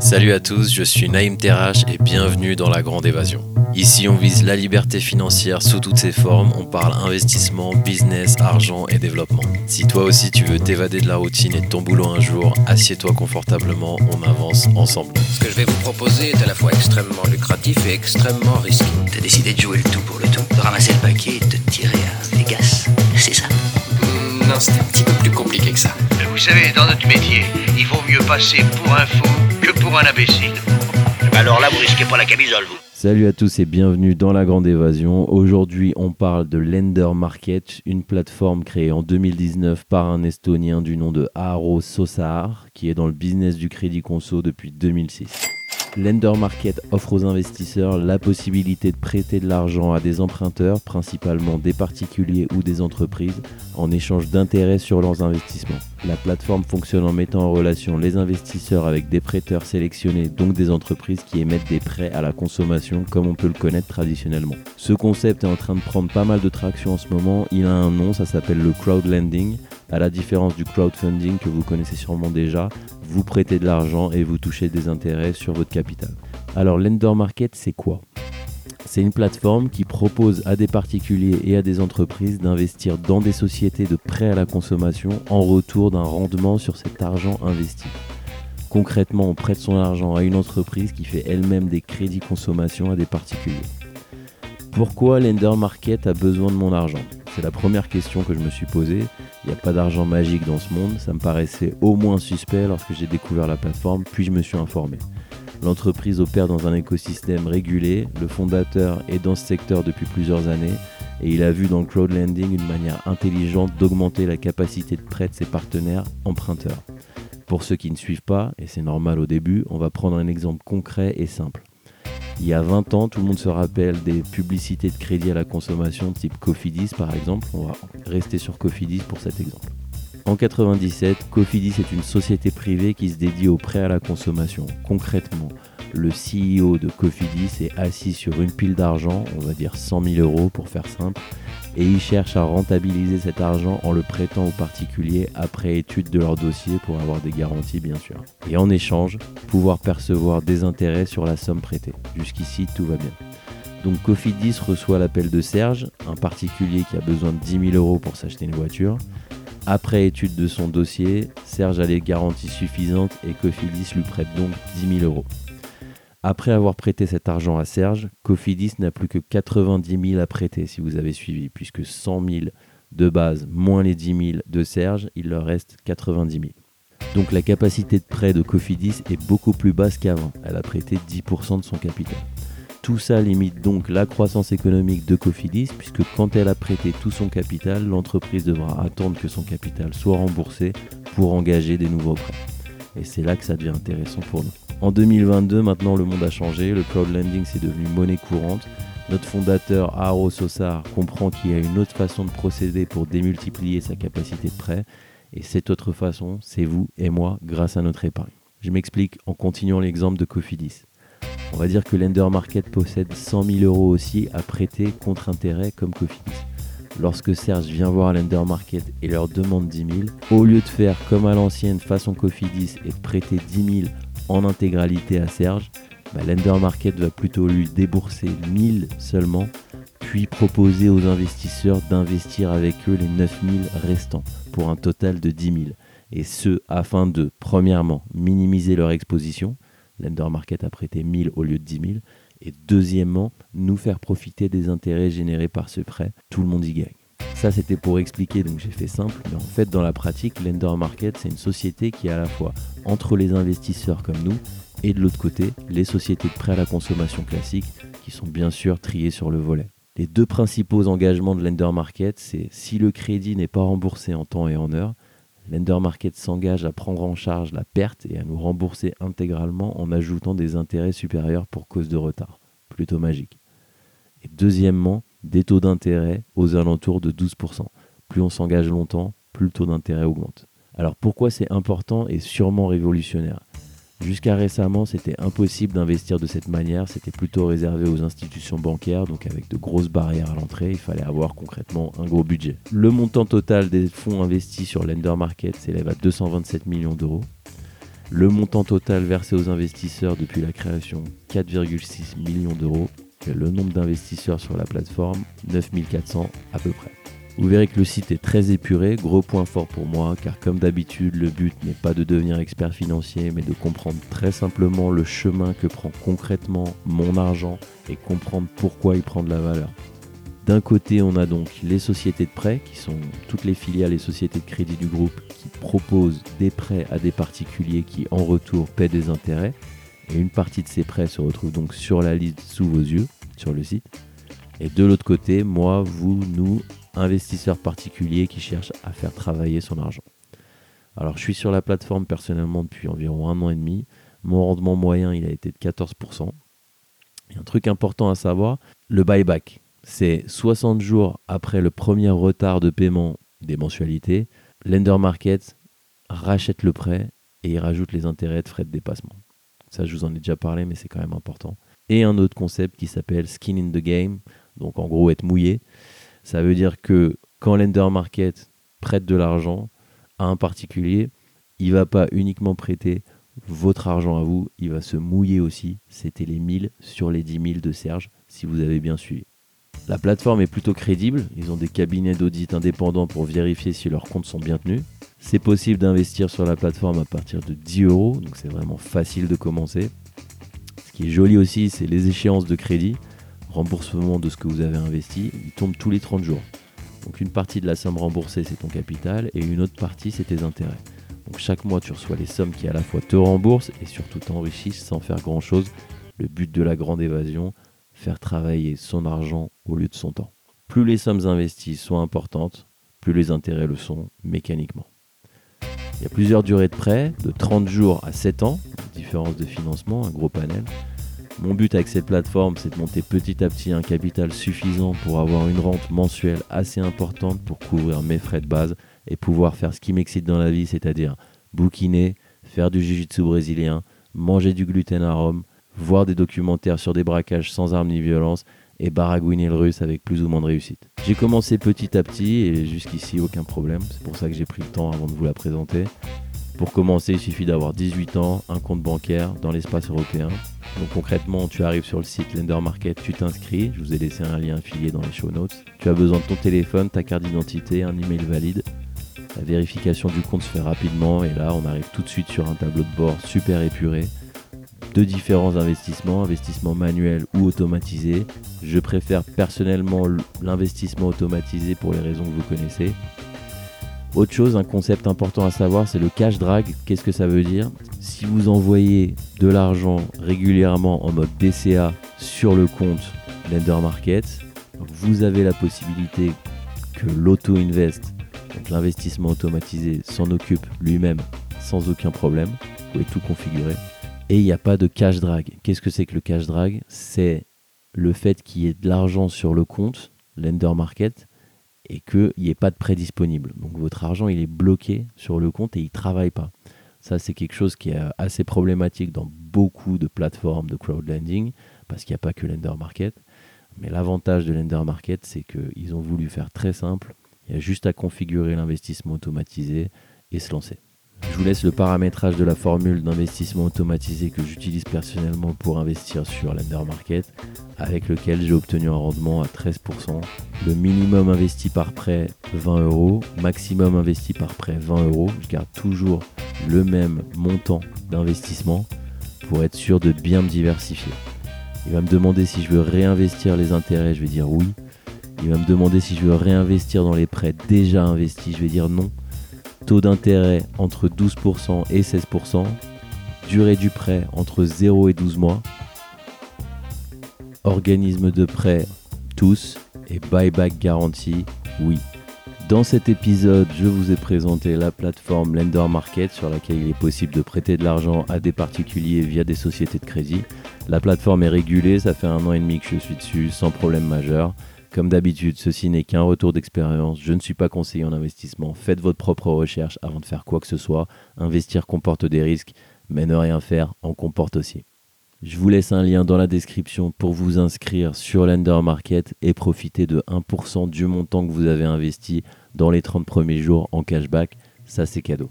Salut à tous, je suis Naïm Terrache et bienvenue dans la Grande Évasion. Ici, on vise la liberté financière sous toutes ses formes, on parle investissement, business, argent et développement. Si toi aussi tu veux t'évader de la routine et de ton boulot un jour, assieds-toi confortablement, on avance ensemble. Ce que je vais vous proposer est à la fois extrêmement lucratif et extrêmement risqué. T'as décidé de jouer le tout pour le tout, de ramasser le paquet et de te tirer à Vegas, c'est ça? Hmm, non, c'était un petit peu plus compliqué que ça. Vous savez, dans notre métier, il vaut mieux passer pour un fou que pour un imbécile. Alors là, vous risquez pas la camisole, vous. Salut à tous et bienvenue dans la Grande Évasion. Aujourd'hui, on parle de Lender Market, une plateforme créée en 2019 par un Estonien du nom de Aaro Sosar, qui est dans le business du crédit conso depuis 2006. Lender Market offre aux investisseurs la possibilité de prêter de l'argent à des emprunteurs, principalement des particuliers ou des entreprises, en échange d'intérêts sur leurs investissements. La plateforme fonctionne en mettant en relation les investisseurs avec des prêteurs sélectionnés, donc des entreprises qui émettent des prêts à la consommation comme on peut le connaître traditionnellement. Ce concept est en train de prendre pas mal de traction en ce moment, il a un nom, ça s'appelle le crowdlending. À la différence du crowdfunding que vous connaissez sûrement déjà, vous prêtez de l'argent et vous touchez des intérêts sur votre capital. Alors Lender Market, c'est quoi? C'est une plateforme qui propose à des particuliers et à des entreprises d'investir dans des sociétés de prêts à la consommation en retour d'un rendement sur cet argent investi. Concrètement, on prête son argent à une entreprise qui fait elle-même des crédits consommation à des particuliers. Pourquoi Lender Market a besoin de mon argent? C'est la première question que je me suis posée. Il n'y a pas d'argent magique dans ce monde, ça me paraissait au moins suspect lorsque j'ai découvert la plateforme, puis je me suis informé. L'entreprise opère dans un écosystème régulé, le fondateur est dans ce secteur depuis plusieurs années et il a vu dans le crowdlending une manière intelligente d'augmenter la capacité de prêt de ses partenaires emprunteurs. Pour ceux qui ne suivent pas, et c'est normal au début, on va prendre un exemple concret et simple. Il y a 20 ans, tout le monde se rappelle des publicités de crédit à la consommation type Cofidis par exemple. On va rester sur Cofidis pour cet exemple. En 97, Cofidis est une société privée qui se dédie au prêt à la consommation. Concrètement, le CEO de Cofidis est assis sur une pile d'argent, on va dire 100 000 euros pour faire simple, et il cherche à rentabiliser cet argent en le prêtant aux particuliers après étude de leur dossier pour avoir des garanties bien sûr. Et en échange, pouvoir percevoir des intérêts sur la somme prêtée. Jusqu'ici, tout va bien. Donc Cofidis reçoit l'appel de Serge, un particulier qui a besoin de 10 000 euros pour s'acheter une voiture. Après étude de son dossier, Serge a les garanties suffisantes et Cofidis lui prête donc 10 000 euros. Après avoir prêté cet argent à Serge, Cofidis n'a plus que 90 000 à prêter si vous avez suivi, puisque 100 000 de base moins les 10 000 de Serge, il leur reste 90 000. Donc la capacité de prêt de Cofidis est beaucoup plus basse qu'avant, elle a prêté 10% de son capital. Tout ça limite donc la croissance économique de Cofidis, puisque quand elle a prêté tout son capital, l'entreprise devra attendre que son capital soit remboursé pour engager des nouveaux prêts. Et c'est là que ça devient intéressant pour nous. En 2022, maintenant le monde a changé, le crowdlending c'est devenu monnaie courante. Notre fondateur Aaro Sosar comprend qu'il y a une autre façon de procéder pour démultiplier sa capacité de prêt. Et cette autre façon, c'est vous et moi grâce à notre épargne. Je m'explique en continuant l'exemple de Cofidis. On va dire que Lender Market possède 100 000 euros aussi à prêter contre intérêt comme Cofidis. Lorsque Serge vient voir Lender Market et leur demande 10 000, au lieu de faire comme à l'ancienne façon Cofidis et de prêter 10 000 en intégralité à Serge, bah Lender Market va plutôt lui débourser 1000 seulement, puis proposer aux investisseurs d'investir avec eux les 9000 restants pour un total de 10 000. Et ce, afin de, premièrement, minimiser leur exposition. Lender Market a prêté 1000 au lieu de 10 000. Et deuxièmement, nous faire profiter des intérêts générés par ce prêt. Tout le monde y gagne. Ça, c'était pour expliquer, donc j'ai fait simple. Mais en fait, dans la pratique, Lender Market, c'est une société qui est à la fois entre les investisseurs comme nous et de l'autre côté, les sociétés de prêt à la consommation classiques qui sont bien sûr triées sur le volet. Les deux principaux engagements de Lender Market, c'est si le crédit n'est pas remboursé en temps et en heure, Lender Market s'engage à prendre en charge la perte et à nous rembourser intégralement en ajoutant des intérêts supérieurs pour cause de retard. Plutôt magique. Et deuxièmement, des taux d'intérêt aux alentours de 12%. Plus on s'engage longtemps, plus le taux d'intérêt augmente. Alors pourquoi c'est important et sûrement révolutionnaire? Jusqu'à récemment, c'était impossible d'investir de cette manière, c'était plutôt réservé aux institutions bancaires, donc avec de grosses barrières à l'entrée, il fallait avoir concrètement un gros budget. Le montant total des fonds investis sur Lender Market s'élève à 227 millions d'euros. Le montant total versé aux investisseurs depuis la création, 4,6 millions d'euros. Le nombre d'investisseurs sur la plateforme, 9400 à peu près. Vous verrez que le site est très épuré, gros point fort pour moi, car comme d'habitude, le but n'est pas de devenir expert financier, mais de comprendre très simplement le chemin que prend concrètement mon argent et comprendre pourquoi il prend de la valeur. D'un côté, on a donc les sociétés de prêt, qui sont toutes les filiales et sociétés de crédit du groupe, qui proposent des prêts à des particuliers qui, en retour, paient des intérêts. Et une partie de ces prêts se retrouve donc sur la liste sous vos yeux, sur le site. Et de l'autre côté, moi, vous, nous, investisseurs particuliers qui cherchent à faire travailler son argent. Alors je suis sur la plateforme personnellement depuis environ un an et demi. Mon rendement moyen, il a été de 14%. Et un truc important à savoir, le buyback. C'est 60 jours après le premier retard de paiement des mensualités. Lender Market rachète le prêt et il rajoute les intérêts de frais de dépassement. Ça, je vous en ai déjà parlé, mais c'est quand même important. Et un autre concept qui s'appelle skin in the game, donc en gros être mouillé. Ça veut dire que quand Lender Market prête de l'argent à un particulier, il va pas uniquement prêter votre argent à vous, il va se mouiller aussi. C'était les 1000 sur les 10 000 de Serge, si vous avez bien suivi. La plateforme est plutôt crédible, ils ont des cabinets d'audit indépendants pour vérifier si leurs comptes sont bien tenus. C'est possible d'investir sur la plateforme à partir de 10 euros, donc c'est vraiment facile de commencer. Ce qui est joli aussi, c'est les échéances de crédit remboursement de ce que vous avez investi, il tombe tous les 30 jours. Donc une partie de la somme remboursée, c'est ton capital, et une autre partie, c'est tes intérêts. Donc chaque mois, tu reçois les sommes qui à la fois te remboursent et surtout t'enrichissent sans faire grand-chose. Le but de la grande évasion, faire travailler son argent au lieu de son temps. Plus les sommes investies sont importantes, plus les intérêts le sont mécaniquement. Il y a plusieurs durées de prêt, de 30 jours à 7 ans, différence de financement, un gros panel. Mon but avec cette plateforme, c'est de monter petit à petit un capital suffisant pour avoir une rente mensuelle assez importante pour couvrir mes frais de base et pouvoir faire ce qui m'excite dans la vie, c'est-à-dire bouquiner, faire du jiu-jitsu brésilien, manger du gluten à Rome, voir des documentaires sur des braquages sans armes ni violence et baragouiner le russe avec plus ou moins de réussite. J'ai commencé petit à petit et jusqu'ici aucun problème, c'est pour ça que j'ai pris le temps avant de vous la présenter. Pour commencer, il suffit d'avoir 18 ans, un compte bancaire dans l'espace européen. Donc concrètement, tu arrives sur le site Lender Market, tu t'inscris, je vous ai laissé un lien affilié dans les show notes. Tu as besoin de ton téléphone, ta carte d'identité, un email valide. La vérification du compte se fait rapidement et là, on arrive tout de suite sur un tableau de bord super épuré de différents investissements, investissements manuels ou automatisés. Je préfère personnellement l'investissement automatisé pour les raisons que vous connaissez. Autre chose, un concept important à savoir, c'est le cash drag. Qu'est-ce que ça veut dire Si vous envoyez de l'argent régulièrement en mode DCA sur le compte Lender Market, vous avez la possibilité que l'auto-invest, donc l'investissement automatisé, s'en occupe lui-même sans aucun problème. Vous pouvez tout configurer. Et il n'y a pas de cash drag. Qu'est-ce que c'est que le cash drag? C'est le fait qu'il y ait de l'argent sur le compte Lender Market et qu'il n'y ait pas de prêt disponible. Donc votre argent, il est bloqué sur le compte et il ne travaille pas. Ça, c'est quelque chose qui est assez problématique dans beaucoup de plateformes de crowdlending, parce qu'il n'y a pas que Lender Market. Mais l'avantage de Lender Market, c'est qu'ils ont voulu faire très simple. Il y a juste à configurer l'investissement automatisé et se lancer. Je vous laisse le paramétrage de la formule d'investissement automatisé que j'utilise personnellement pour investir sur Lender Market, avec lequel j'ai obtenu un rendement à 13%. Le minimum investi par prêt 20 euros, maximum investi par prêt 20 euros. Je garde toujours le même montant d'investissement pour être sûr de bien me diversifier. Il va me demander si je veux réinvestir les intérêts, je vais dire oui. Il va me demander si je veux réinvestir dans les prêts déjà investis, je vais dire non Taux d'intérêt entre 12% et 16%. Durée du prêt entre 0 et 12 mois. Organisme de prêt tous et buyback garantie oui. Dans cet épisode, je vous ai présenté la plateforme Lender Market sur laquelle il est possible de prêter de l'argent à des particuliers via des sociétés de crédit. La plateforme est régulée, ça fait un an et demi que je suis dessus sans problème majeur. Comme d'habitude, ceci n'est qu'un retour d'expérience. Je ne suis pas conseiller en investissement. Faites votre propre recherche avant de faire quoi que ce soit. Investir comporte des risques, mais ne rien faire en comporte aussi. Je vous laisse un lien dans la description pour vous inscrire sur Lender Market et profiter de 1% du montant que vous avez investi dans les 30 premiers jours en cashback. Ça, c'est cadeau.